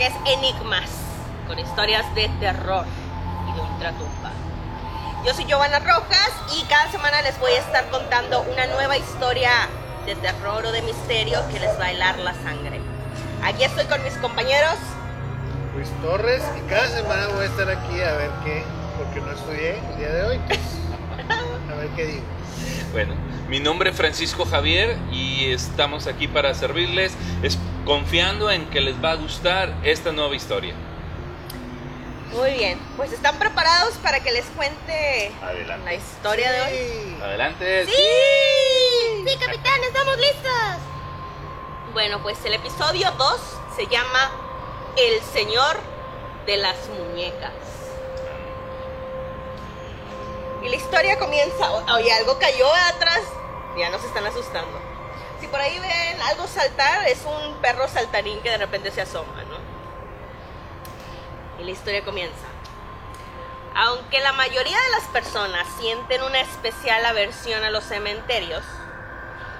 que es Enigmas, con historias de terror y de ultratumba. Yo soy Giovanna Rojas y cada semana les voy a estar contando una nueva historia de terror o de misterio que les va a helar la sangre. Aquí estoy con mis compañeros. Luis Torres y cada semana voy a estar aquí a ver qué, porque no estudié el día de hoy, pues, a ver qué digo. Bueno, mi nombre es Francisco Javier y estamos aquí para servirles, es, confiando en que les va a gustar esta nueva historia. Muy bien, pues están preparados para que les cuente Adelante. la historia de hoy. Sí. Adelante. ¡Sí! ¡Sí, capitán! ¡Estamos listos! Bueno, pues el episodio 2 se llama El Señor de las Muñecas. Y la historia comienza. Oye, algo cayó atrás. Ya nos están asustando. Por ahí ven algo saltar, es un perro saltarín que de repente se asoma, ¿no? Y la historia comienza. Aunque la mayoría de las personas sienten una especial aversión a los cementerios,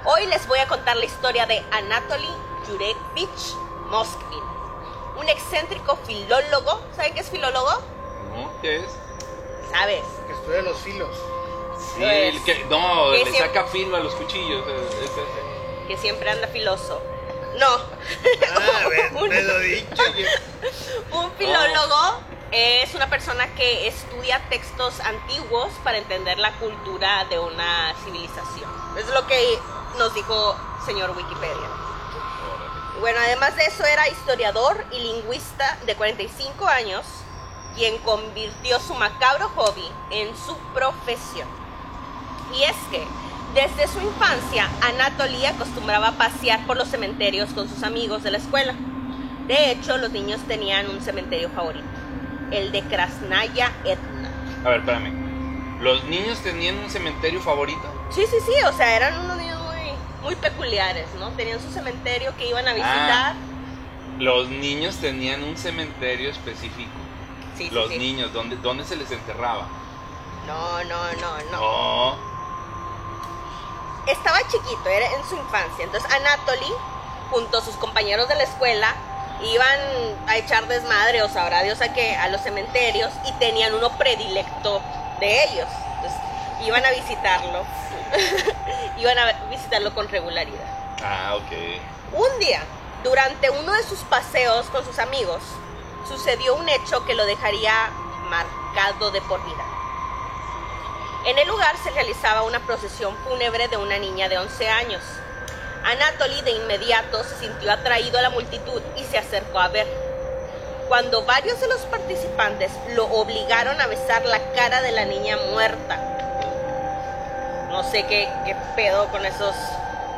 hoy les voy a contar la historia de Anatoly Yurevich Moskvin, un excéntrico filólogo. ¿Saben qué es filólogo? ¿No? ¿Qué es? ¿Sabes? Que estudia los filos. Sí, el que, no, Que le siempre- saca filo a los cuchillos. es- es- Que siempre anda filoso. No. Ah, Un- te lo he dicho. yo- Un filólogo es una persona que estudia textos antiguos para entender la cultura de una civilización. Es lo que nos dijo señor Wikipedia. Bueno, además de eso era historiador y lingüista de 45 años, quien convirtió su macabro hobby en su profesión. Y es que desde su infancia Anatoly acostumbraba a pasear por los cementerios con sus amigos de la escuela. De hecho, los niños tenían un cementerio favorito, el de Krasnaya Etna. A ver, espérame. ¿Los niños tenían un cementerio favorito? Sí, sí, sí, o sea, eran unos niños muy, muy peculiares, ¿no? Tenían su cementerio que iban a visitar. Los niños tenían un cementerio específico. Sí, sí, Los sí. niños, ¿dónde, ¿dónde se les enterraba? No, no, no, no. No. Estaba chiquito, era en su infancia. Entonces Anatoly, junto a sus compañeros de la escuela, iban a echar desmadre o sabrá Dios a qué, a los cementerios y tenían uno predilecto de ellos. Entonces iban a visitarlo. iban a visitarlo con regularidad. Ah, ok. Un día, durante uno de sus paseos con sus amigos, sucedió un hecho que lo dejaría marcado de por vida. En el lugar se realizaba una procesión fúnebre de una niña de 11 años. Anatoly de inmediato se sintió atraído a la multitud y se acercó a ver. Cuando varios de los participantes lo obligaron a besar la cara de la niña muerta. No sé qué, qué pedo con esos,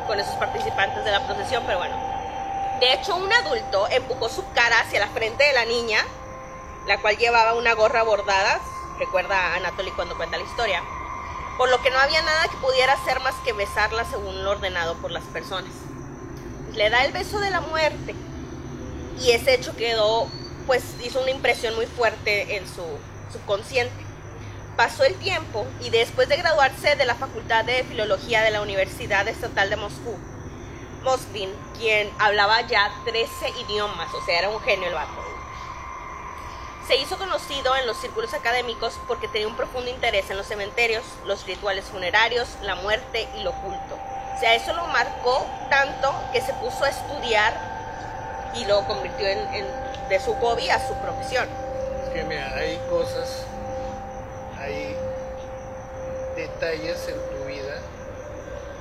con esos participantes de la procesión, pero bueno. De hecho, un adulto empujó su cara hacia la frente de la niña, la cual llevaba una gorra bordada, recuerda Anatoly cuando cuenta la historia, por lo que no había nada que pudiera hacer más que besarla según lo ordenado por las personas. Le da el beso de la muerte y ese hecho quedó, pues hizo una impresión muy fuerte en su subconsciente. Pasó el tiempo y después de graduarse de la Facultad de Filología de la Universidad Estatal de Moscú, Moskvin, quien hablaba ya 13 idiomas, o sea, era un genio el vato. Se hizo conocido en los círculos académicos porque tenía un profundo interés en los cementerios, los rituales funerarios, la muerte y lo oculto. O sea, eso lo marcó tanto que se puso a estudiar y lo convirtió en, de su hobby a su profesión. Es que mira, hay cosas, hay detalles en tu vida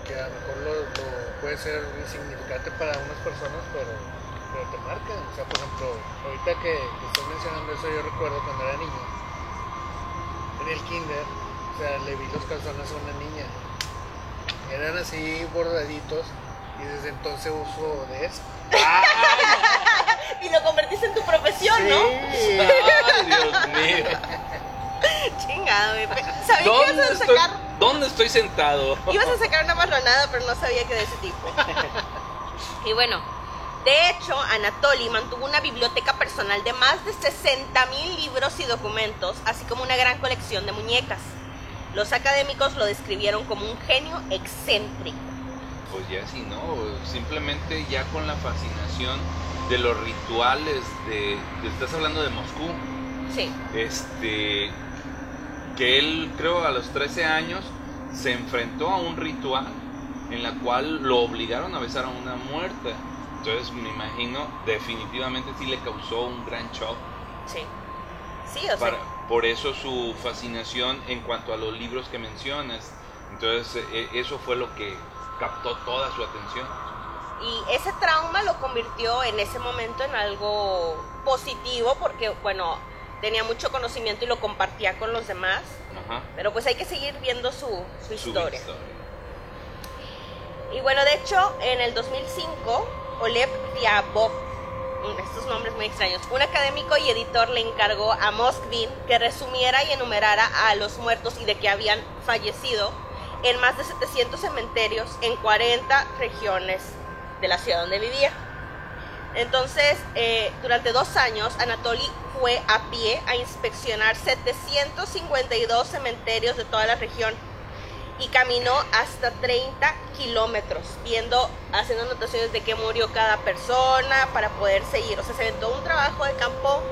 que a lo mejor lo, lo puede ser insignificante para unas personas, pero, pero te marcan. O sea, por ejemplo, ahorita que, que estás mencionando eso, yo recuerdo cuando era niño, en el kinder, o sea, le vi los calzones a una niña. Eran así bordaditos y desde entonces uso de eso. Y lo convertiste en tu profesión, ¿no? Sí. Ay, Dios mío. Chingado, güey. Sabía que ¿Dónde ibas a estoy, sacar, ¿Dónde estoy sentado? ibas a sacar una marronada, pero no sabía que de ese tipo. Y bueno, de hecho, Anatoly mantuvo una biblioteca personal de más de 60 mil libros y documentos, así como una gran colección de muñecas. Los académicos lo describieron como un genio excéntrico. Pues ya sí, ¿no? Simplemente ya con la fascinación de los rituales de, de- estás hablando de Moscú, Sí, este, que él creo a los 13 años se enfrentó a un ritual en la cual lo obligaron a besar a una muerta. Entonces me imagino definitivamente sí le causó un gran shock. sí. Sí, o sea, Para- por eso su fascinación en cuanto a los libros que mencionas. Entonces eh, eso fue lo que captó toda su atención. Y ese trauma lo convirtió en ese momento en algo positivo porque, bueno, tenía mucho conocimiento y lo compartía con los demás. Ajá. Pero pues hay que seguir viendo su, su Su historia. Y bueno, de hecho, en el 2005, Oleg Ryabov, mm, estos nombres muy extraños, un académico y editor le encargó a Moskvin que resumiera y enumerara a los muertos y de que habían fallecido en más de 700 cementerios en 40 regiones de la ciudad donde vivía. Entonces, eh, durante dos años, Anatoly fue a pie a inspeccionar 752 cementerios de toda la región y caminó hasta 30 kilómetros, viendo, haciendo anotaciones de que murió cada persona para poder seguir. O sea, se aventó un trabajo de campo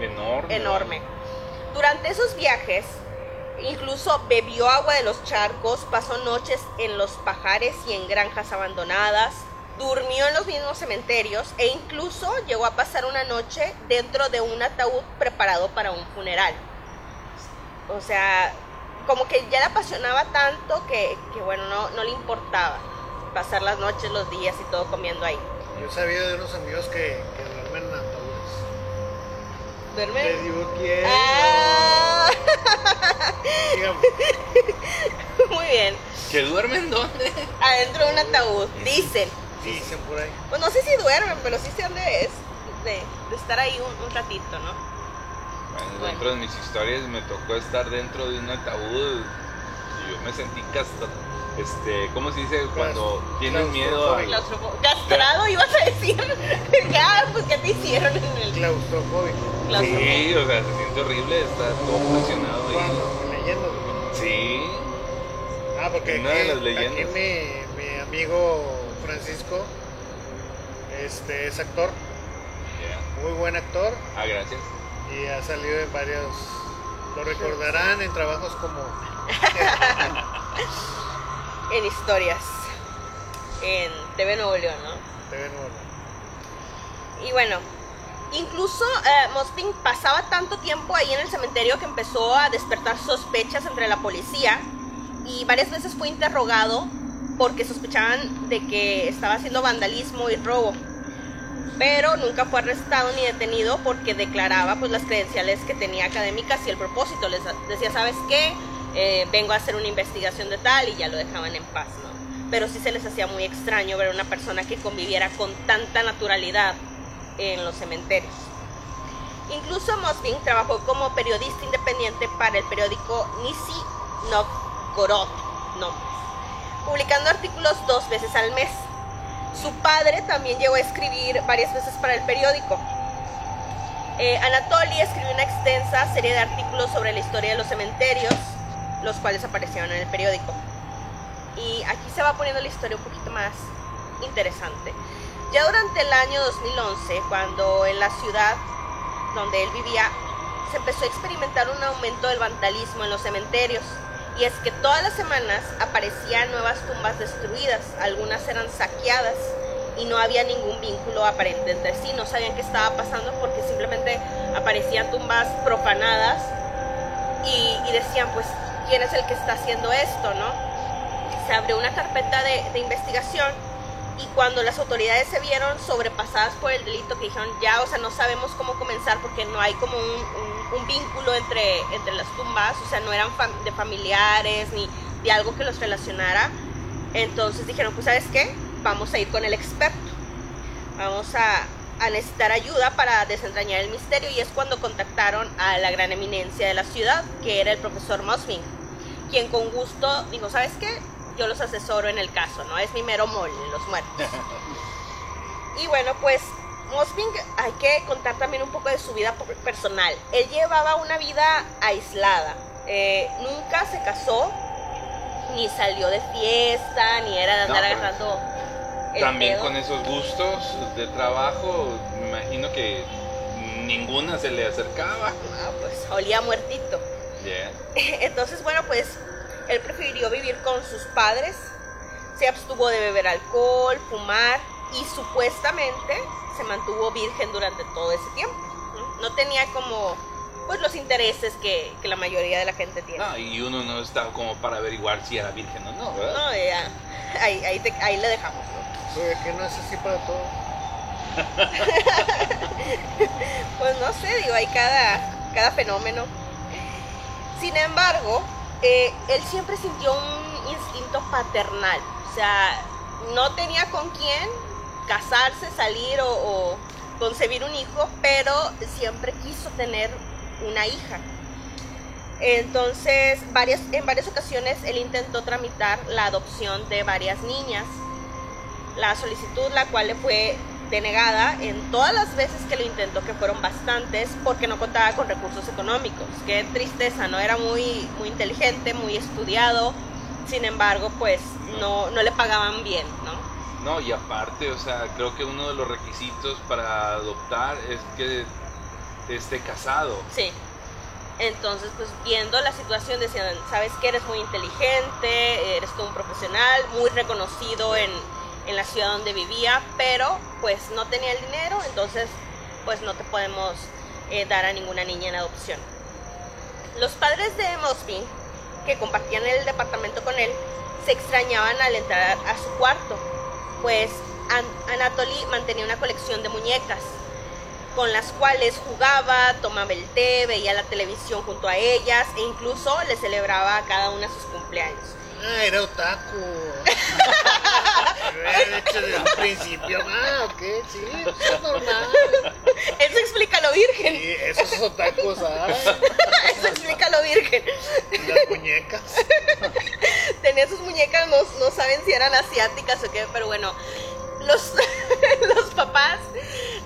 Enorme. enorme. Durante esos viajes, incluso bebió agua de los charcos, pasó noches en los pajares y en granjas abandonadas, durmió en los mismos cementerios e incluso llegó a pasar una noche dentro de un ataúd preparado para un funeral. O sea, como que ya le apasionaba tanto que, que, bueno, no, no le importaba pasar las noches, los días y todo comiendo ahí. Yo sabía de unos amigos que, que duermen en ataúdes. ¿Duerme? Te digo quién. Ah, Dígame. muy bien. ¿Que duermen dónde? adentro de un ataúd, dicen. Dicen por ahí. Pues no sé si duermen, pero sí sé dónde es. De, de estar ahí un, un ratito, ¿no? Bueno, Bueno. dentro de mis historias me tocó estar dentro de un ataúd y yo me sentí casta, este, ¿cómo se dice? Cuando tienes miedo a... Castrado, ibas a decir. ya, pues ¿qué te hicieron en el Claustrofóbico. claustrofo? Sí, o sea, se siente horrible, está todo presionado ahí. Leyendas. Sí, Ah, porque Una de aquí, las leyendas. aquí mi, mi amigo Francisco este, es actor, muy buen actor Ah, gracias. Y ha salido en varios, lo recordarán en trabajos como En historias. En TV Nuevo León, ¿no? TV Nuevo. Y bueno, incluso eh, pasaba tanto tiempo ahí en el cementerio que empezó a despertar sospechas entre la policía y varias veces fue interrogado porque sospechaban de que estaba haciendo vandalismo y robo. Pero nunca fue arrestado ni detenido porque declaraba pues las credenciales que tenía académicas y el propósito. Les decía, ¿sabes qué? Eh, vengo a hacer una investigación de tal y ya lo dejaban en paz. Pero sí se les hacía muy extraño ver a una persona que conviviera con tanta naturalidad en los cementerios. Incluso Mosvin trabajó como periodista independiente para el periódico Nisi Novgorod, no, publicando artículos dos veces al mes. Su padre también llegó a escribir varias veces para el periódico. Eh, Anatoly escribió una extensa serie de artículos sobre la historia de los cementerios, los cuales aparecieron en el periódico. Y aquí se va poniendo la historia un poquito más interesante. Ya durante el año 2011, cuando en la ciudad donde él vivía se empezó a experimentar un aumento del vandalismo en los cementerios. Y es que todas las semanas aparecían nuevas tumbas destruidas, algunas eran saqueadas y no había ningún vínculo aparente entre sí, no sabían qué estaba pasando porque simplemente aparecían tumbas profanadas y, decían, pues, ¿quién es el que está haciendo esto, no? Se abrió una carpeta de, investigación y cuando las autoridades se vieron sobrepasadas por el delito que dijeron ya, o sea, no sabemos cómo comenzar porque no hay como un- un vínculo entre, entre las tumbas, o sea, no eran fam- de familiares ni de algo que los relacionara. Entonces dijeron, pues sabes qué, vamos a ir con el experto, vamos a, a necesitar ayuda para desentrañar el misterio y es cuando contactaron a la gran eminencia de la ciudad, que era el profesor Mosvin, quien con gusto dijo, ¿sabes qué? Yo los asesoro en el caso, ¿no? Es mi mero mole, los muertos. Y bueno, pues Mosvin hay que contar también un poco de su vida personal. Él llevaba una vida aislada. Eh, nunca se casó, ni salió de fiesta, ni era de No, andar pero agarrando el También pedo. con esos gustos de trabajo, imagino que ninguna se le acercaba. Ah, pues olía muertito. Yeah. Entonces, bueno, pues él prefirió vivir con sus padres, se abstuvo de beber alcohol, fumar y supuestamente se mantuvo virgen durante todo ese tiempo. ¿no? Tenía como pues los intereses que, que la mayoría de la gente tiene. No, y uno no estaba como para averiguar si era virgen o no, ¿verdad? No, ya, ahí, ahí, te- ahí le dejamos. ¿no? Oye, que no es así para todo. Pues no sé, digo, hay cada, cada fenómeno. Sin embargo, eh, él siempre sintió un instinto paternal. O sea, no tenía con quién casarse, salir o, concebir un hijo, pero siempre quiso tener una hija. Entonces, en varias ocasiones él intentó tramitar la adopción de varias niñas. La solicitud, la cual le fue denegada en todas las veces que lo intentó, que fueron bastantes, porque no contaba con recursos económicos. Qué tristeza, ¿no? Era muy, muy inteligente, muy estudiado, sin embargo, pues no, no le pagaban bien, ¿no? No, y aparte, o sea, creo que uno de los requisitos para adoptar es que esté casado. Sí. Entonces, pues viendo la situación, decían, sabes que eres muy inteligente, eres todo un profesional, muy reconocido en, en la ciudad donde vivía, pero pues no tenía el dinero, entonces pues no te podemos eh, dar a ninguna niña en adopción. Los padres de Mosby, que compartían el departamento con él, se extrañaban al entrar a su cuarto, pues An- Anatoly mantenía una colección de muñecas con las cuales jugaba, tomaba el té, veía la televisión junto a ellas e incluso le celebraba a cada una sus cumpleaños. Ah, era otaku. Dicho desde un principio. Ah, ok, sí, eso es normal. Eso explica lo virgen. Sí, esos otakus, ¿sabes? Eso explica lo virgen. Las muñecas. Tenía sus muñecas, no, no saben si eran asiáticas o qué, pero bueno, los, los papás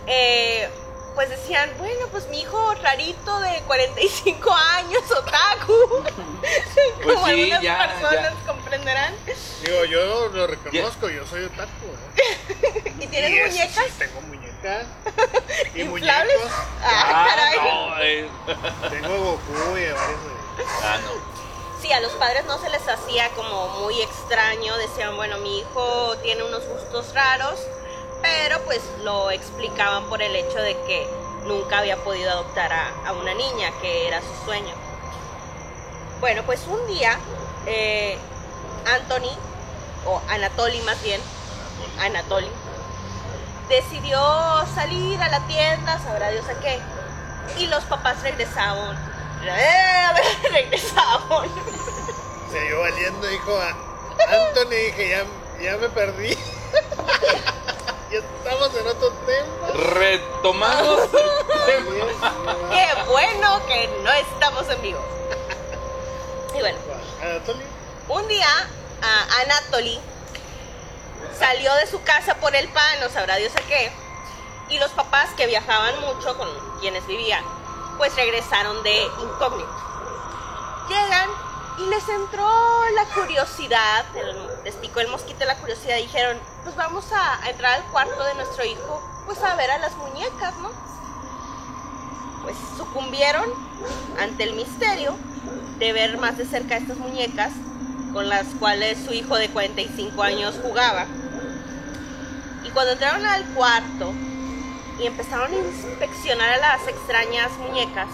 eh, pues decían, bueno, pues mi hijo rarito de 45 años, otaku. Pues Como sí, algunas ya, personas ya. comprenderán. Digo, yo lo reconozco, yo soy otaku. ¿eh? ¿Y tienes Y muñecas? Sí, tengo muñecas. Y ¿Inflables? muñecos. Ah, Ah, caray. no, eh. Tengo Goku y varios. Ah, no. Sí, a los padres no se les hacía como muy extraño, decían, bueno, mi hijo tiene unos gustos raros, pero pues lo explicaban por el hecho de que nunca había podido adoptar a, a una niña, que era su sueño. Bueno, pues un día, eh, Anthony, o Anatoly más bien, Anatoly, decidió salir a la tienda, sabrá Dios a qué, y los papás regresaban, eh, regresaban Se yo valiendo, dijo a Anthony, dije, ya, ya me perdí. ya estamos en otro tema. Retomamos el tema. Qué bueno que no estamos en vivo. Y bueno, Anthony. un día a Anatoly salió de su casa por el pan, no sabrá Dios a qué, y los papás que viajaban mucho con quienes vivían, pues regresaron de incógnito. Llegan y les entró la curiosidad, les picó el mosquito de la curiosidad, y dijeron, pues vamos a, entrar al cuarto de nuestro hijo, pues a ver a las muñecas, ¿no? Pues sucumbieron ante el misterio de ver más de cerca estas muñecas con las cuales su hijo de 45 años jugaba. Y cuando entraron al cuarto y empezaron a inspeccionar a las extrañas muñecas,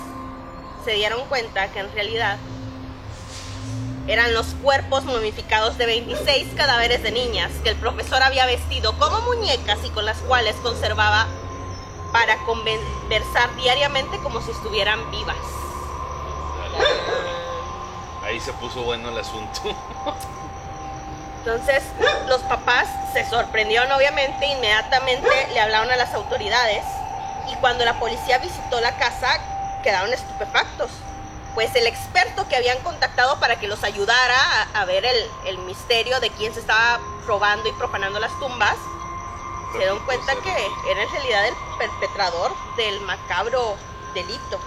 se dieron cuenta que en realidad eran los cuerpos momificados de 26 cadáveres de niñas que el profesor había vestido como muñecas y con las cuales conservaba para conversar diariamente como si estuvieran vivas. Ahí se puso bueno el asunto. Entonces los papás se sorprendieron obviamente, inmediatamente le hablaron a las autoridades y cuando la policía visitó la casa quedaron estupefactos. Pues el experto que habían contactado para que los ayudara a, a ver el, el misterio de quién se estaba robando y profanando las tumbas, se dieron cuenta que era en realidad el perpetrador del macabro delito.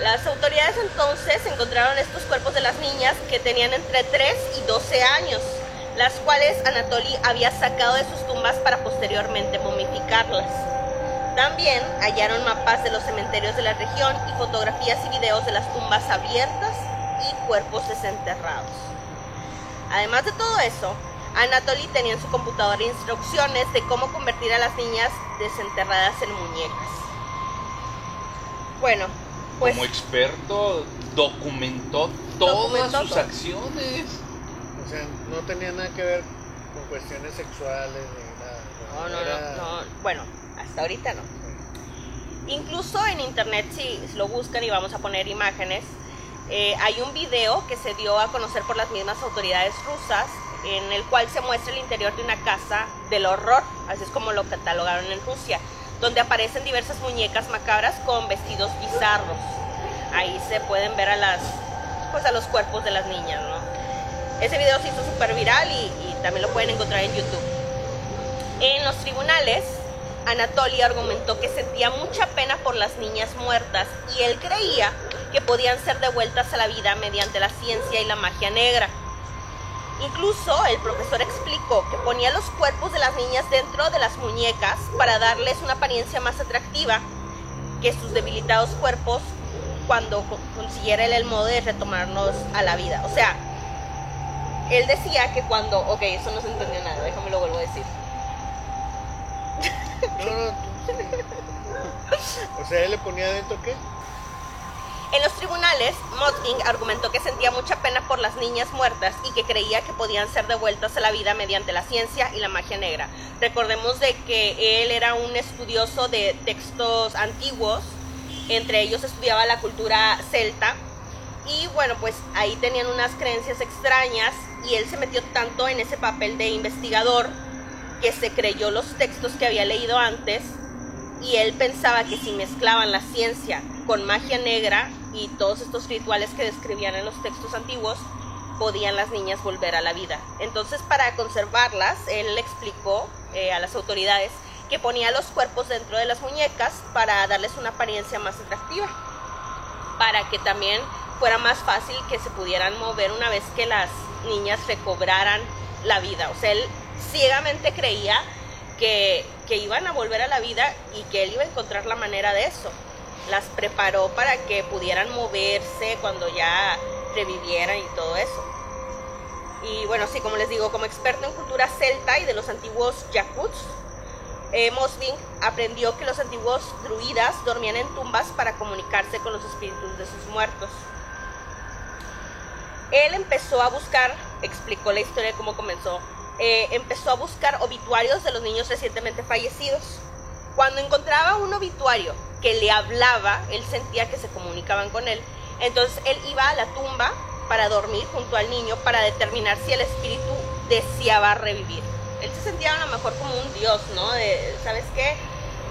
Las autoridades entonces encontraron estos cuerpos de las niñas que tenían entre 3 y 12 años. las cuales Anatoly había sacado de sus tumbas para posteriormente momificarlas. También hallaron mapas de los cementerios de la región y fotografías y videos de las tumbas abiertas y cuerpos desenterrados. Además de todo eso, Anatoly tenía en su computadora instrucciones de cómo convertir a las niñas desenterradas en muñecas. Bueno, pues Como experto, documentó todas Documentó sus todo. acciones. O sea, no tenía nada que ver con cuestiones sexuales ni nada. no, no, no, bueno, hasta ahorita no. Incluso en internet, si lo buscan y vamos a poner imágenes, eh, hay un video que se dio a conocer por las mismas autoridades rusas, en el cual se muestra el interior de una casa del horror, así es como lo catalogaron en Rusia, donde aparecen diversas muñecas macabras con vestidos bizarros. Ahí se pueden ver a las, pues a los cuerpos de las niñas, ¿no? Ese video se hizo súper viral y, y también lo pueden encontrar en YouTube. En los tribunales, Anatoly argumentó que sentía mucha pena por las niñas muertas y él creía que podían ser devueltas a la vida mediante la ciencia y la magia negra. Incluso el profesor explicó que ponía los cuerpos de las niñas dentro de las muñecas para darles una apariencia más atractiva que sus debilitados cuerpos cuando co- consiguiera el modo de retomarnos a la vida. O sea, él decía que cuando... Ok, eso no se entendió nada, déjame lo vuelvo a decir. No, O sea, él le ponía adentro qué? En los tribunales, Motkin argumentó que sentía mucha pena por las niñas muertas y que creía que podían ser devueltas a la vida mediante la ciencia y la magia negra. Recordemos de que él era un estudioso de textos antiguos, entre ellos estudiaba la cultura celta y bueno, pues ahí tenían unas creencias extrañas y él se metió tanto en ese papel de investigador que se creyó los textos que había leído antes y él pensaba que si mezclaban la ciencia con magia negra y todos estos rituales que describían en los textos antiguos, podían las niñas volver a la vida. Entonces, para conservarlas, él le explicó eh, a las autoridades que ponía los cuerpos dentro de las muñecas para darles una apariencia más atractiva, para que también fuera más fácil que se pudieran mover una vez que las niñas recobraran la vida. O sea, él ciegamente creía que, que iban a volver a la vida y que él iba a encontrar la manera de eso. Las preparó para que pudieran moverse cuando ya revivieran y todo eso. Y bueno, sí, como les digo, como experto en cultura celta y de los antiguos yakuts, eh, Mosving aprendió que los antiguos druidas dormían en tumbas para comunicarse con los espíritus de sus muertos. Él empezó a buscar, explicó la historia de cómo comenzó, eh, empezó a buscar obituarios de los niños recientemente fallecidos. Cuando encontraba un obituario que le hablaba, él sentía que se comunicaban con él. Entonces él iba a la tumba para dormir junto al niño para determinar si el espíritu deseaba revivir. Él se sentía a lo mejor como un dios, ¿no? ¿Sabes qué?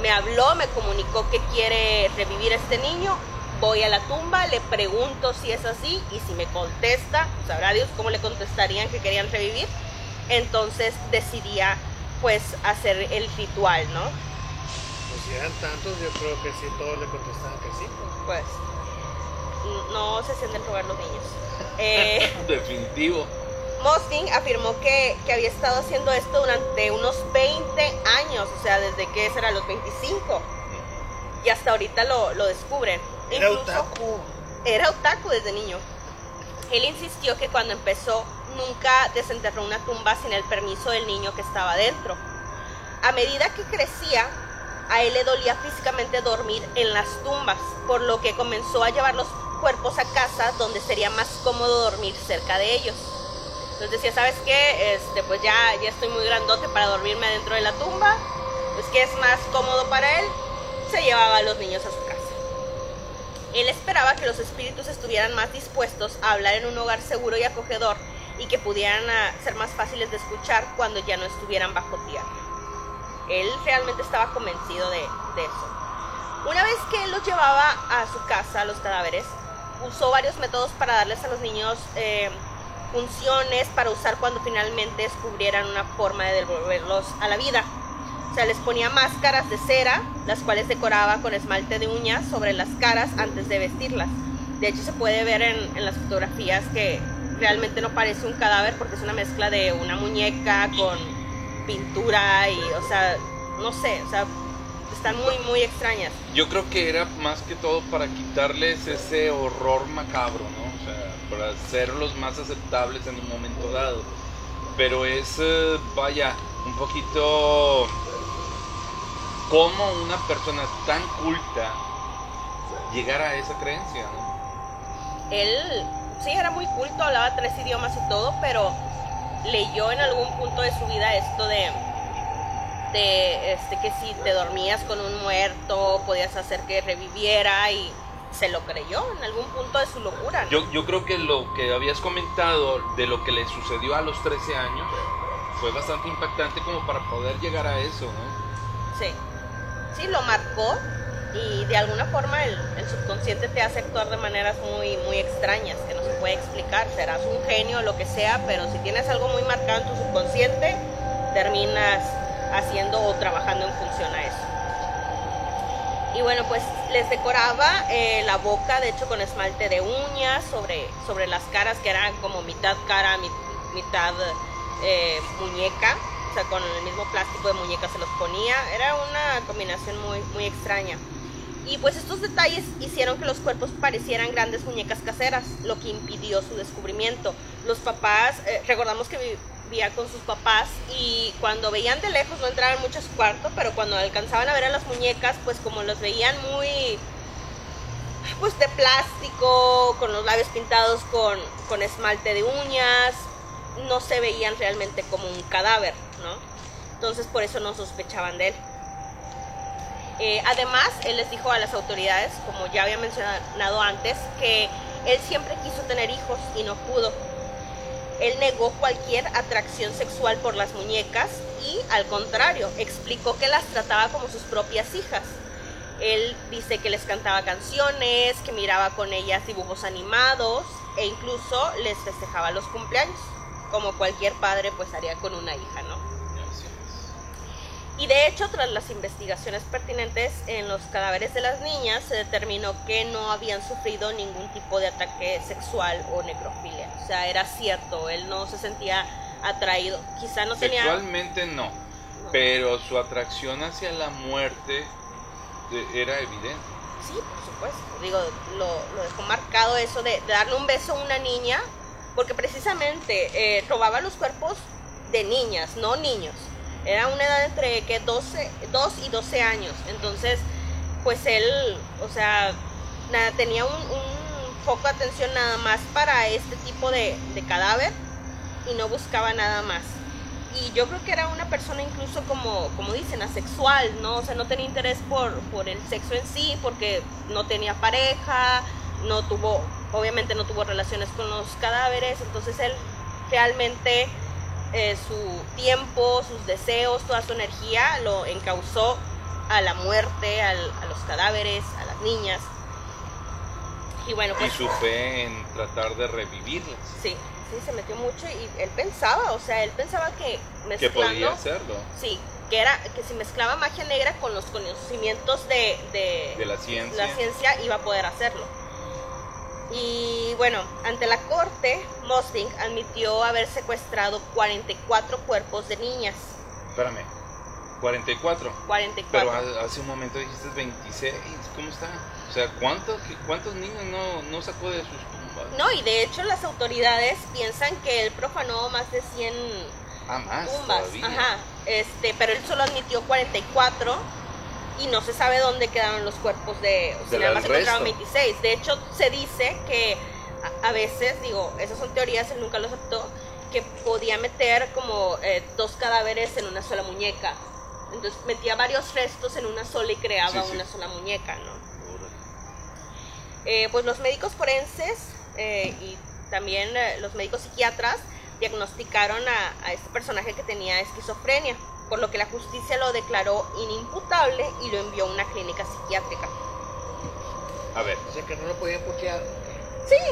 Me habló, me comunicó que quiere revivir a este niño. Voy a la tumba, le pregunto si es así y si me contesta, sabrá Dios cómo le contestarían que querían revivir. Entonces decidía pues hacer el ritual, ¿no? Pues si eran tantos, yo creo que sí, todos le contestaban que sí. pues. Pues no se sienten robar los niños. Eh, Definitivo. Mosting afirmó que, que había estado haciendo esto durante unos 20 años, o sea, desde que será los 25. Y hasta ahorita lo, lo descubren. Era Incluso- otaku. Era otaku desde niño. Él insistió que cuando empezó nunca desenterró una tumba sin el permiso del niño que estaba dentro. A medida que crecía, a él le dolía físicamente dormir en las tumbas, por lo que comenzó a llevar los cuerpos a casa donde sería más cómodo dormir cerca de ellos. Entonces decía, ¿sabes qué? Este, pues ya, ya estoy muy grandote para dormirme dentro de la tumba. Pues que es más cómodo para él, se llevaba a los niños a su casa. Él esperaba que los espíritus estuvieran más dispuestos a hablar en un hogar seguro y acogedor y que pudieran ah, ser más fáciles de escuchar cuando ya no estuvieran bajo tierra. Él realmente estaba convencido de, eso. Una vez que él los llevaba a su casa, los cadáveres, usó varios métodos para darles a los niños eh, funciones para usar cuando finalmente descubrieran una forma de devolverlos a la vida. O sea, les ponía máscaras de cera, las cuales decoraba con esmalte de uñas sobre las caras antes de vestirlas. De hecho, se puede ver en las fotografías que, realmente no parece un cadáver porque es una mezcla de una muñeca con pintura y, o sea, no sé, o sea, están muy, muy extrañas. Yo creo que era más que todo para quitarles ese horror macabro, ¿no? O sea, para hacerlos más aceptables en un momento dado. Pero es, eh, vaya, un poquito cómo una persona tan culta llegara a esa creencia, ¿no? Él, sí, era muy culto, hablaba tres idiomas y todo, pero leyó en algún punto de su vida esto de, de este, que si te dormías con un muerto, podías hacer que reviviera y se lo creyó en algún punto de su locura. ¿no? Yo, yo creo que lo que habías comentado de lo que le sucedió a los 13 años fue bastante impactante como para poder llegar a eso, ¿no? Sí, sí, lo marcó y de alguna forma el, el subconsciente te hace actuar de maneras muy, muy extrañas que no puede explicar. Serás un genio lo que sea, pero si tienes algo muy marcado en tu subconsciente, terminas haciendo o trabajando en función a eso. Y bueno, pues les decoraba eh, la boca, de hecho, con esmalte de uñas sobre, sobre las caras, que eran como mitad cara, mi- mitad eh, muñeca. O sea, con el mismo plástico de muñeca se los ponía. Era una combinación muy, muy extraña. Y pues estos detalles hicieron que los cuerpos parecieran grandes muñecas caseras, lo que impidió su descubrimiento. Los papás, eh, recordamos que vivía con sus papás y cuando veían de lejos no entraban mucho a su cuarto, pero cuando alcanzaban a ver a las muñecas, pues como los veían muy, pues de plástico, con los labios pintados con, con esmalte de uñas, no se veían realmente como un cadáver, ¿no? Entonces por eso no sospechaban de él. Eh, además, él les dijo a las autoridades, como ya había mencionado antes, que él siempre quiso tener hijos y no pudo. Él negó cualquier atracción sexual por las muñecas y, al contrario, explicó que las trataba como sus propias hijas. Él dice que les cantaba canciones, que miraba con ellas dibujos animados e incluso les festejaba los cumpleaños, como cualquier padre pues haría con una hija, ¿no? Y de hecho, tras las investigaciones pertinentes en los cadáveres de las niñas, se determinó que no habían sufrido ningún tipo de ataque sexual o necrofilia. O sea, era cierto, él no se sentía atraído. Quizá no tenía... Sexualmente no, pero su atracción hacia la muerte eh, era evidente. Sí, por supuesto. Digo, lo, lo dejó marcado eso de, de darle un beso a una niña, porque precisamente eh, robaba los cuerpos de niñas, no niños. Era una edad entre que 12, 2 y 12 años. Entonces, pues él, o sea, nada, tenía un, un foco de atención nada más para este tipo de, de cadáver y no buscaba nada más. Y yo creo que era una persona incluso como, como dicen, asexual, ¿no? O sea, no tenía interés por, por el sexo en sí, porque no tenía pareja, no tuvo, obviamente no tuvo relaciones con los cadáveres, entonces él realmente eh, su tiempo, sus deseos, toda su energía lo encauzó a la muerte, al- a los cadáveres, a las niñas. Y bueno, Y pues su fe en tratar de revivirlas, sí, sí, se metió mucho y él pensaba, o sea, él pensaba que mezclando... que podía hacerlo, Sí, que era que si mezclaba magia negra con los conocimientos de, de, de la ciencia. la ciencia iba a poder hacerlo. Y bueno, ante la corte, Mosting admitió haber secuestrado 44 cuerpos de niñas. Espérame, 44. 44. Pero ha- hace un momento dijiste 26, ¿cómo está? O sea, ¿cuántos, cuántos niños no, no sacó de sus tumbas? No, y de hecho las autoridades piensan que él profanó más de 100 Ah, más tumbas. todavía. Ajá, este, pero él solo admitió 44 y no se sabe dónde quedaron los cuerpos de, o sea, Del nada más encontraron resto. 26. De hecho, se dice que a, a veces, digo, esas son teorías, él nunca lo aceptó, que podía meter como eh, dos cadáveres en una sola muñeca. Entonces metía varios restos en una sola y creaba Sí, sí. una sola muñeca, ¿no? Eh, pues los médicos forenses eh, y también eh, los médicos psiquiatras diagnosticaron a, a este personaje que tenía esquizofrenia, por lo que la justicia lo declaró inimputable y lo envió a una clínica psiquiátrica. A ver. O sea que no lo podían putear. Sí,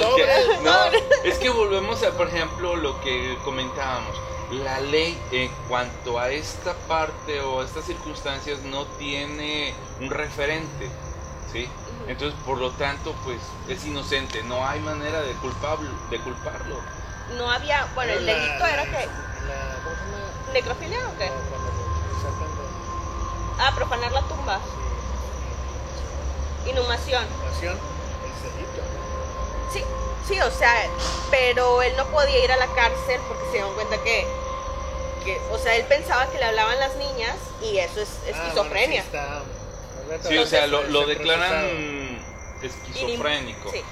¿no? Que- no, es que volvemos a, por ejemplo, lo que comentábamos. La ley en cuanto a esta parte o a estas circunstancias no tiene un referente. ¿sí? Entonces, por lo tanto, pues es inocente, no hay manera de, culpable, de culparlo. No había, bueno, el delito era que necrofilia o qué? Ah, profanar la tumba, sí, inhumación. inhumación, es delito. Sí, sí, o sea, pero él no podía ir a la cárcel porque se dieron cuenta que, que o sea, él pensaba que le hablaban las niñas y eso es Ah, bueno, esquizofrenia. sí Sí, o sea, lo, lo declaran esquizofrénico, Sí.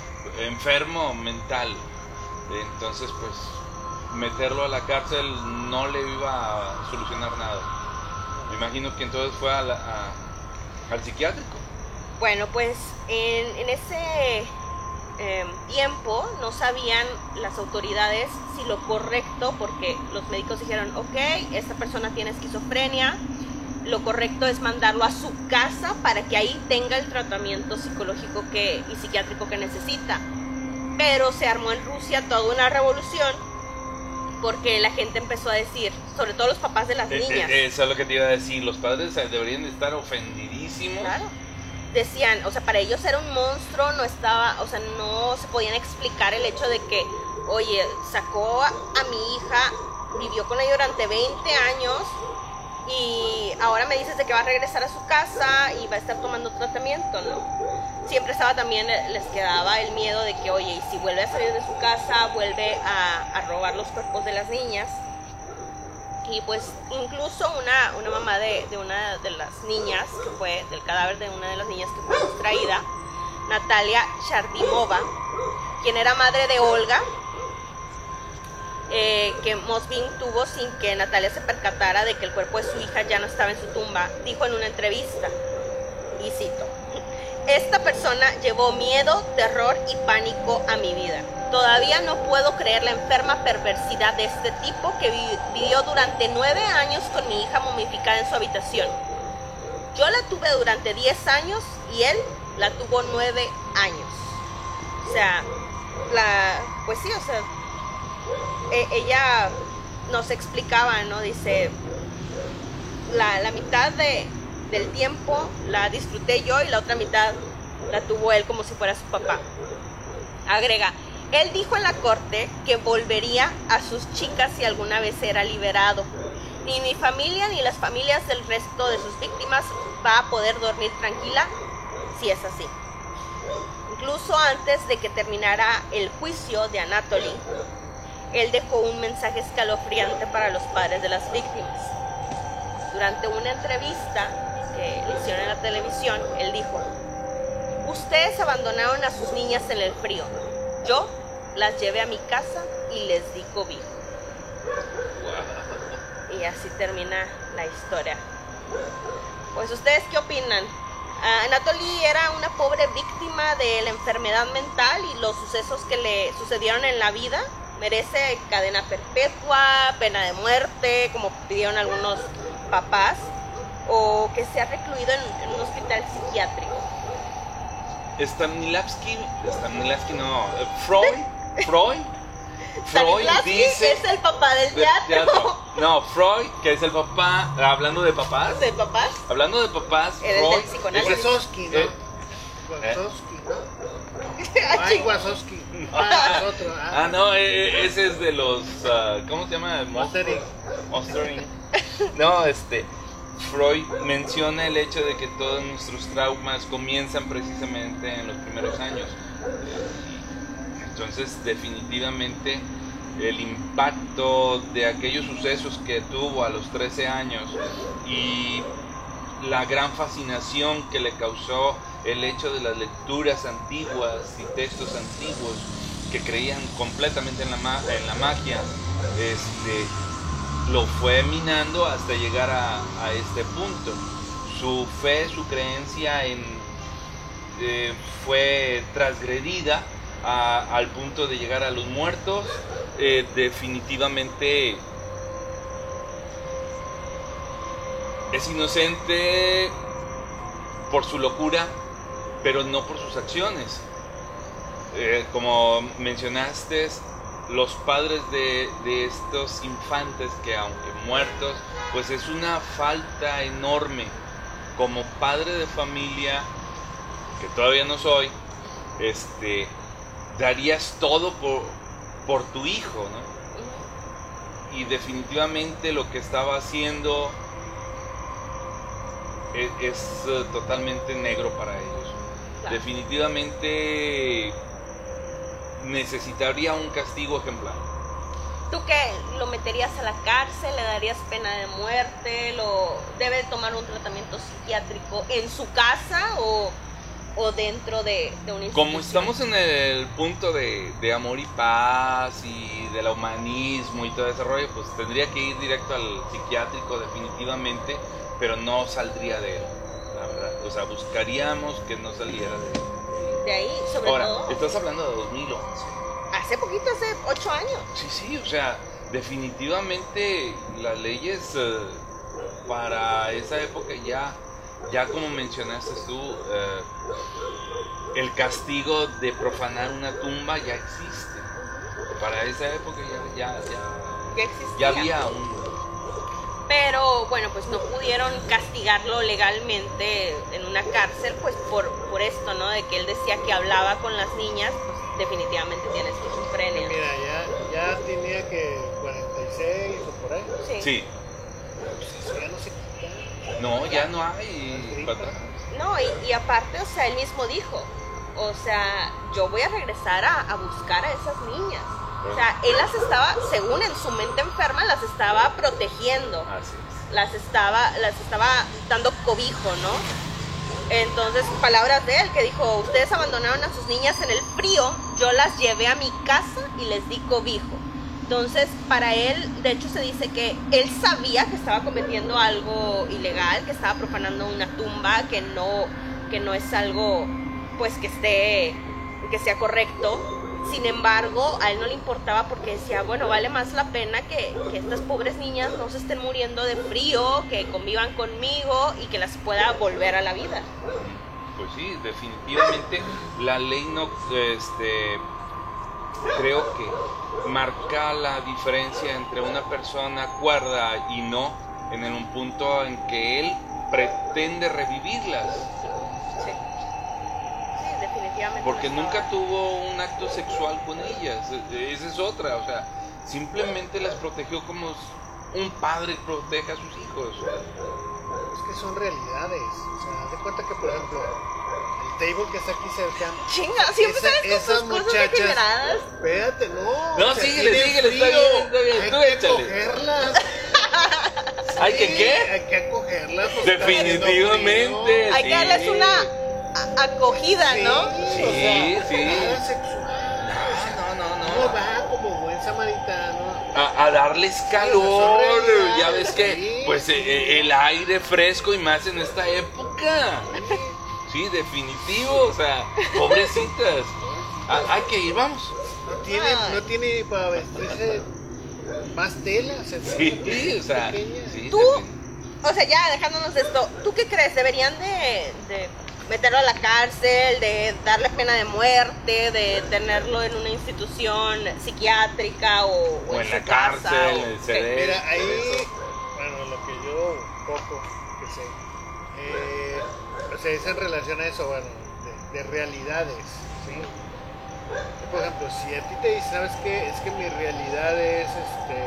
enfermo mental. Entonces, pues, meterlo a la cárcel no le iba a solucionar nada. Me imagino que entonces fue a la- a- al psiquiátrico. Bueno, pues en, en ese eh, tiempo no sabían las autoridades si lo correcto, porque los médicos dijeron, ok, esta persona tiene esquizofrenia, lo correcto es mandarlo a su casa para que ahí tenga el tratamiento psicológico que, y psiquiátrico que necesita. Pero se armó en Rusia toda una revolución porque la gente empezó a decir, sobre todo los papás de las Eh, niñas. eh, eso es lo que te iba a decir. Los padres eh, deberían de estar ofendidísimos. Claro. Decían, o sea, para ellos era un monstruo, no estaba, o sea, no se podían explicar el hecho de que, oye, sacó a, a mi hija, vivió con ella durante 20 años y ahora me dices de que va a regresar a su casa y va a estar tomando tratamiento, ¿no? Siempre estaba también, eh, les quedaba el miedo de que, oye, y si vuelve a salir de su casa, vuelve a, a robar los cuerpos de las niñas. Y pues incluso una, una mamá de, de una de las niñas, que fue del cadáver de una de las niñas que fue extraída, Natalia Chardimova, quien era madre de Olga, eh, que Mosbin tuvo sin que Natalia se percatara de que el cuerpo de su hija ya no estaba en su tumba, dijo en una entrevista, y cito, esta persona llevó miedo, terror y pánico a mi vida. Todavía no puedo creer la enferma perversidad de este tipo que vi- vivió durante nueve años con mi hija momificada en su habitación. Yo la tuve durante 10 años y él la tuvo nueve años. O sea, la, pues sí, o sea, e- ella nos explicaba, ¿no? Dice, la, la mitad de, del tiempo la disfruté yo y la otra mitad la tuvo él como si fuera su papá. Agrega, él dijo en la corte que volvería a sus chicas si alguna vez era liberado. Ni mi familia ni las familias del resto de sus víctimas va a poder dormir tranquila si es así. Incluso antes de que terminara el juicio de Anatoly, él dejó un mensaje escalofriante para los padres de las víctimas. Durante una entrevista que le hicieron en la televisión, él dijo, ustedes abandonaron a sus niñas en el frío. Yo las llevé a mi casa y les di cobijo. Y así termina la historia. Pues ustedes qué opinan? Ah, Anatoly era una pobre víctima de la enfermedad mental y los sucesos que le sucedieron en la vida. Merece cadena perpetua, pena de muerte, como pidieron algunos papás, o que sea recluido en, en un hospital psiquiátrico. Stanislavski, Stanislavski no, Freud, Freud, Freud dice es el papá del de- teatro. teatro. No, Freud, que es el papá, hablando de papás, ¿De papás? hablando de papás, es Freud psicoanálisis. es- Wazowski, ¿no? eh, Ay. Wazowski. Ah, es otro. Ah, no, eh, ese es de los, ah, ¿cómo se llama? Monstering. Monstering. No, este, Freud menciona el hecho de que todos nuestros traumas comienzan precisamente en los primeros años. Entonces, definitivamente, el impacto de aquellos sucesos que tuvo a los 13 años y la gran fascinación que le causó el hecho de las lecturas antiguas y textos antiguos que creían completamente en la, en la magia, este, lo fue minando hasta llegar a, a este punto. Su fe, su creencia en, eh, fue transgredida a- al punto de llegar a los muertos. Eh, definitivamente es inocente por su locura, pero no por sus acciones. Eh, como mencionaste, los padres de, de estos infantes que aunque muertos, pues es una falta enorme como padre de familia que todavía no soy, este, darías todo por, por tu hijo, ¿no? Y definitivamente lo que estaba haciendo es, es, eh, totalmente negro para ellos. Definitivamente necesitaría un castigo ejemplar. ¿Tú qué? ¿Lo meterías a la cárcel? ¿Le darías pena de muerte? ¿Lo debe tomar un tratamiento psiquiátrico en su casa o, o dentro de, de una institución? Como estamos en el punto de, de amor y paz y del humanismo y todo ese rollo, pues tendría que ir directo al psiquiátrico definitivamente, pero no saldría de él, la verdad. O sea, buscaríamos que no saliera de él. De ahí, sobre Ahora, todo, estás hablando de 2011. hace poquito, hace ocho años. Sí, sí, o sea, definitivamente las leyes eh, para esa época ya, ya como mencionaste tú, eh, el castigo de profanar una tumba ya existe. Para esa época ya, ya, ya, Ya existía. ya había un... Pero bueno, pues no pudieron castigarlo legalmente en una cárcel, pues por, por esto, ¿no? De que él decía que hablaba con las niñas, pues definitivamente tiene esquizofrenia. Mira, ya, ya tenía que 46 o por ahí. Sí. Sí, Pues eso ya no se quita. no, ya no hay. No, y, y aparte, o sea, él mismo dijo, o sea, yo voy a regresar a, a buscar a esas niñas. O sea, él las estaba, según en su mente enferma, las estaba protegiendo. Así es. las estaba, las estaba dando cobijo, ¿no? Entonces, palabras de él que dijo, ustedes abandonaron a sus niñas en el frío, yo las llevé a mi casa y les di cobijo. Entonces, para él, de hecho se dice que él sabía que estaba cometiendo algo ilegal, que estaba profanando una tumba, que no, que no es algo, pues, que esté, que sea correcto. Sin embargo, a él no le importaba porque decía, bueno, vale más la pena que, estas pobres niñas no se estén muriendo de frío, que convivan conmigo y que las pueda volver a la vida. Pues sí, definitivamente la ley no, este, creo que marca la diferencia entre una persona cuerda y no en el- un punto en que él pretende revivirlas, definitivamente. porque no nunca tuvo un acto sexual con ellas, e- esa es otra, o sea, simplemente las protegió como un padre protege a sus hijos. Es que son realidades. O sea, haz de cuenta que, por ejemplo, el table que está aquí cerca. Chinga, siempre esa- sales con esas cosas muchachas- degeneradas. Espérate, no. No, síguele, síguele, está bien, está bien, Hay tú que échale. acogerlas. ¿Hay que qué? Hay que haciendo Definitivamente. Hay que darles una acogida, Sí, ¿no? o Sí, sea, sí. nada sexual. No, no, no, va como buen samaritano. A, a darles calor, ya ves que, sí, pues eh, eh, el aire fresco y más en esta época. Sí, definitivo, o sea, pobrecitas. Ah, hay que ir, vamos. No tiene, no tiene para vestirse más tela. Sí, o sea, sí, Tú, o sea, ya dejándonos de esto, ¿tú qué crees? ¿Deberían de, de meterlo a la cárcel, de darle pena de muerte, de tenerlo en una institución psiquiátrica o, o O en su la casa, cárcel, el? CD. Mira, ahí, bueno, lo que yo poco que sé, eh, o sea, es en relación a eso, bueno, de, de realidades, ¿sí? Por ejemplo, si a ti te dicen, ¿sabes qué? Es que mi realidad es, este,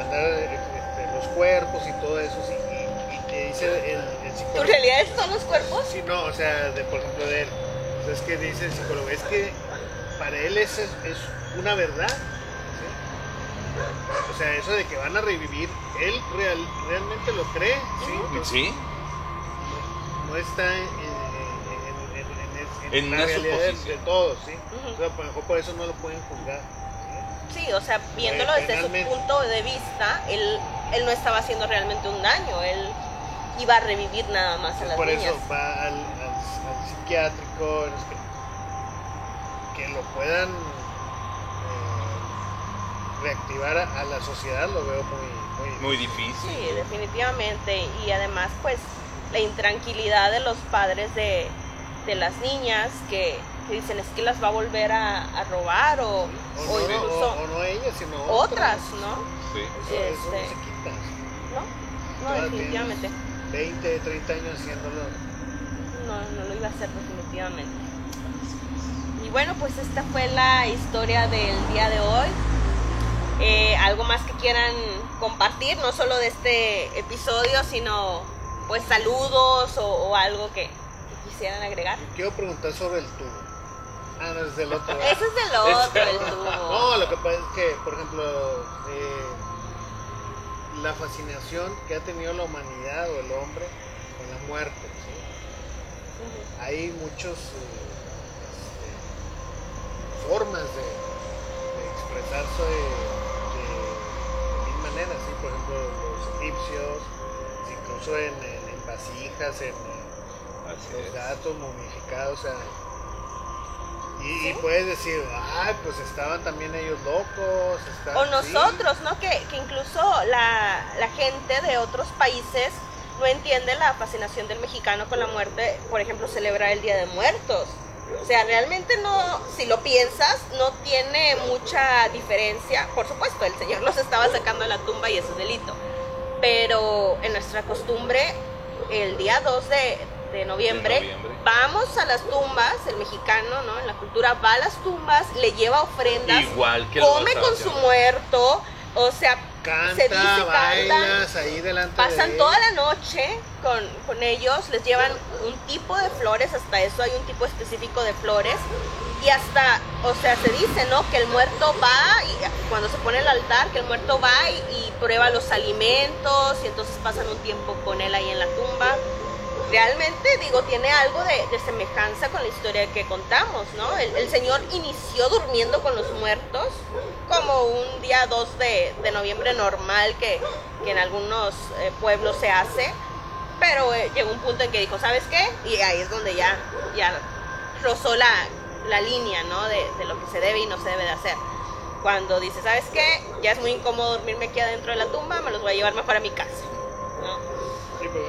andar, este, los cuerpos y todo eso, sí, y, y te dice el, el ¿Tu realidad son los cuerpos? Sí, no, o sea, de, por ejemplo, de él. O sea, es que dice el psicólogo, es que para él es, es, una verdad. ¿sí? O sea, eso de que van a revivir, él real, realmente lo cree, ¿sí? Entonces, Sí, no, no está en, en, en, en, en, En la una realidad de, de todos, ¿sí? Ujú. O sea, a lo mejor por eso no lo pueden juzgar. ¿sí? O sea, viéndolo Eh, desde su punto de vista, él, él no estaba haciendo realmente un daño, él iba a revivir nada más a las por niñas. eso va al, al, al psiquiátrico, que, que lo puedan eh, reactivar a, a la sociedad, lo veo muy, muy, muy difícil. Sí, definitivamente. Y además, pues, la intranquilidad de los padres de, de las niñas que, que dicen es que las va a volver a, a robar o, o, o no, incluso o- o no ellas, sino otras, ¿no? Sí. Eso, eso no Este- se quita. ¿No? No, definitivamente. 20, 30 años haciéndolo. placer definitivamente. Y bueno, pues esta fue la historia del día de hoy. Eh, algo más que quieran compartir, no solo de este episodio, sino pues saludos o, o algo que, que quisieran agregar. Quiero preguntar sobre el tubo. Ah, no, es del otro. Ese es del otro, el tubo. No, lo que pasa es que, por ejemplo, eh, la fascinación que ha tenido la humanidad o el hombre con la muerte. Hay muchos eh, este, formas de, de expresarse de, de, de mil maneras. ¿sí? Por ejemplo, los egipcios, incluso en, en- en vasijas, en, en los gatos momificados, o sea. Y, y Sí. puedes decir, ay, pues estaban también ellos locos. estaban-". O Sí. nosotros, ¿no? Que, que incluso la, la gente de otros países no entiende la fascinación del mexicano con la muerte, por ejemplo, celebrar el Día de Muertos. O sea, realmente no, si lo piensas, no tiene mucha diferencia. Por supuesto, el Señor los estaba sacando de la tumba y eso es delito. Pero en nuestra costumbre, el día 2 de, de noviembre, De noviembre. vamos a las tumbas, el mexicano, ¿no? En la cultura va a las tumbas, le lleva ofrendas, Igual que come con su muerto, o sea, Canta, se dice, cantan, bailas ahí delante pasan de toda la noche con, con ellos, les llevan un tipo de flores, hasta eso hay un tipo específico de flores, y hasta, o sea, se dice, ¿no? Que el muerto va, y cuando se pone el altar, que el muerto va y, y prueba los alimentos, y entonces pasan un tiempo con él ahí en la tumba. Realmente, digo, tiene algo de, de semejanza con la historia que contamos, ¿no? El, el Señor inició durmiendo con los muertos, como un día 2 de, de noviembre normal que, que en algunos eh, pueblos se hace, pero eh, llegó un punto en que dijo, ¿sabes qué? Y ahí es donde ya, ya rozó la, la línea, ¿no? De, de lo que se debe y no se debe de hacer. Cuando dice, ¿sabes qué? Ya es muy incómodo dormirme aquí adentro de la tumba, me los voy a llevar mejor a mi casa, ¿no? Sí, Sí,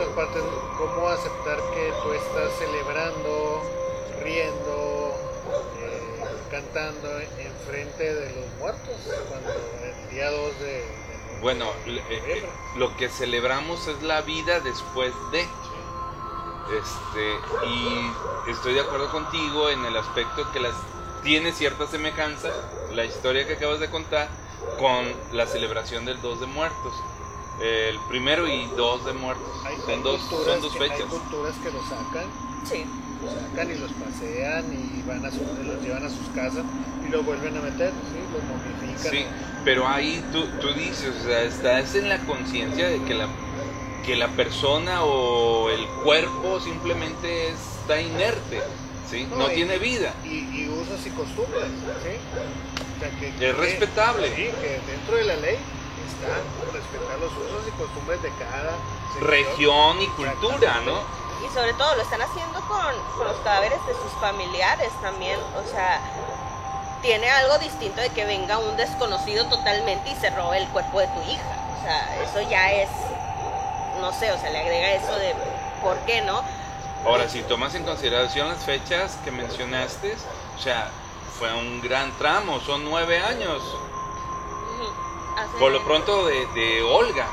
en partes, ¿cómo aceptar que tú estás celebrando, riendo, eh, cantando enfrente de los muertos cuando el día 2 de, de Bueno, eh, eh, lo que celebramos es la vida después de. Este, y estoy de acuerdo contigo en el aspecto que las tiene cierta semejanza, la historia que acabas de contar, con la celebración del 2 de muertos. El primero y 2 de muertos. Hay, hay Son dos, culturas son dos que, fechas. Hay culturas que los sacan, Sí. los sacan y los pasean y van a su- los llevan a sus casas y los vuelven a meter, ¿sí? los momifican. Sí, pero ahí tú, tú dices, o sea, estás en la conciencia de que la, que la persona o el cuerpo simplemente está inerte, ¿sí? No, No y- tiene vida. Y, y usos y costumbres, ¿sí? O sea, que- Es que- respetable. Sí, que dentro de la ley está respetar los usos y costumbres de cada. Región y cultura, ¿no? Y sobre todo lo están haciendo con, con los cadáveres de sus familiares también. O sea, tiene algo distinto de que venga un desconocido totalmente y se robe el cuerpo de tu hija. O sea, eso ya es, no sé, o sea, le agrega eso de por qué no. Ahora, si tomas en consideración las fechas que mencionaste, o sea, fue un gran tramo, son nueve años. Hace- Por lo pronto de, de Olga,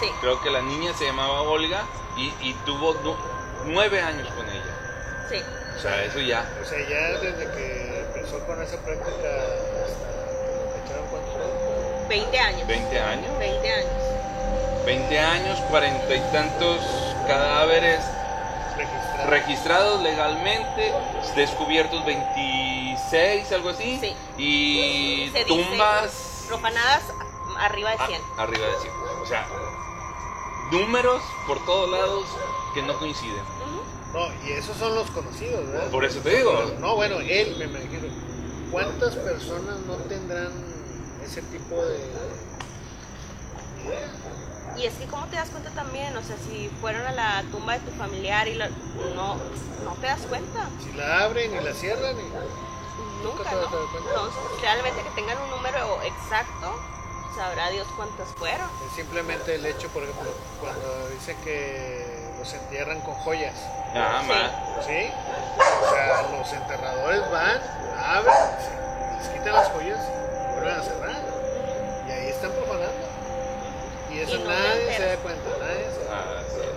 Sí, creo que la niña se llamaba Olga y, y tuvo nu- nueve años con ella. sí. O sea, eso ya. O sea, ya desde que empezó con esa práctica hasta cuánto fue? 20 años. 20 años. 20 años. 20 años, cuarenta y tantos cadáveres registrado. registrados legalmente, descubiertos 26, algo así. Sí. Y Se dice tumbas Profanadas arriba de a- 100. arriba de 100. O sea, números por todos lados que no coinciden. No, y esos son los conocidos, ¿verdad? Por eso te digo. No, bueno, él me imagino. ¿Cuántas personas no tendrán ese tipo de idea? Y es que cómo te das cuenta también, o sea, si fueron a la tumba de tu familiar y lo- no, no te das cuenta, Si la abren y la cierran y nunca, te ¿no? vas a dar cuenta. Entonces, realmente que tengan un número exacto, sabrá Dios cuántas fueron. es simplemente el hecho, por ejemplo, cuando dice que los entierran con joyas, Ah, Sí. ¿sí? O sea, los enterradores van, abren, se- les quitan las joyas y vuelven a cerrar. Y ahí están profanando. Y eso Y no te nadie se enteras. da cuenta, nadie se da Así es. Y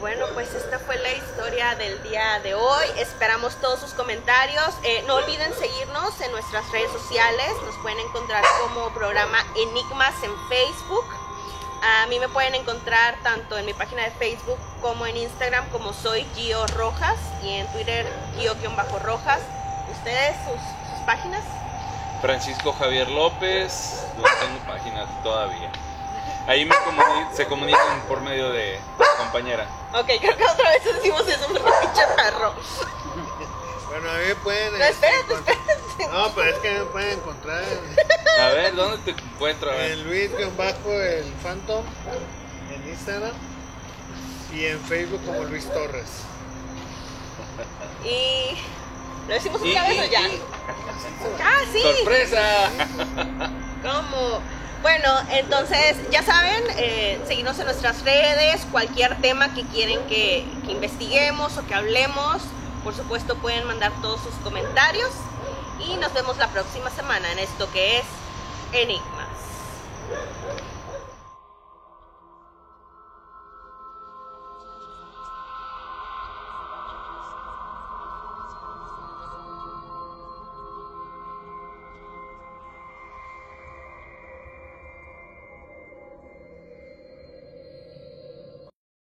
bueno, pues esta fue la historia del día de hoy. Esperamos todos sus comentarios. Eh, no olviden seguirnos en nuestras redes sociales. Nos pueden encontrar como programa Enigmas en Facebook. A mí me pueden encontrar tanto en mi página de Facebook como en Instagram como soy Gio Rojas y en Twitter Gio-Rojas. ¿Ustedes sus, sus páginas? Francisco Javier López, no tengo todavía. Ahí me comuni- se comunican por medio de la compañera. Ok, creo que otra vez decimos eso porque pinche perro. Bueno, a mí me pueden. No, este, espérate, espérate. No, pero es que me pueden encontrar A ver, ¿dónde te encuentro? A ver. en Luis-Bajo el Phantom en Instagram y en Facebook como Luis Torres. Y. ¿Lo decimos Y- otra vez o ya? y- ¡Ah, sí! ¡Sorpresa! ¿Cómo? Bueno, entonces ya saben, eh, seguirnos en nuestras redes, cualquier tema que quieren que, que investiguemos o que hablemos, por supuesto pueden mandar todos sus comentarios y nos vemos la próxima semana en esto que es Enigmas.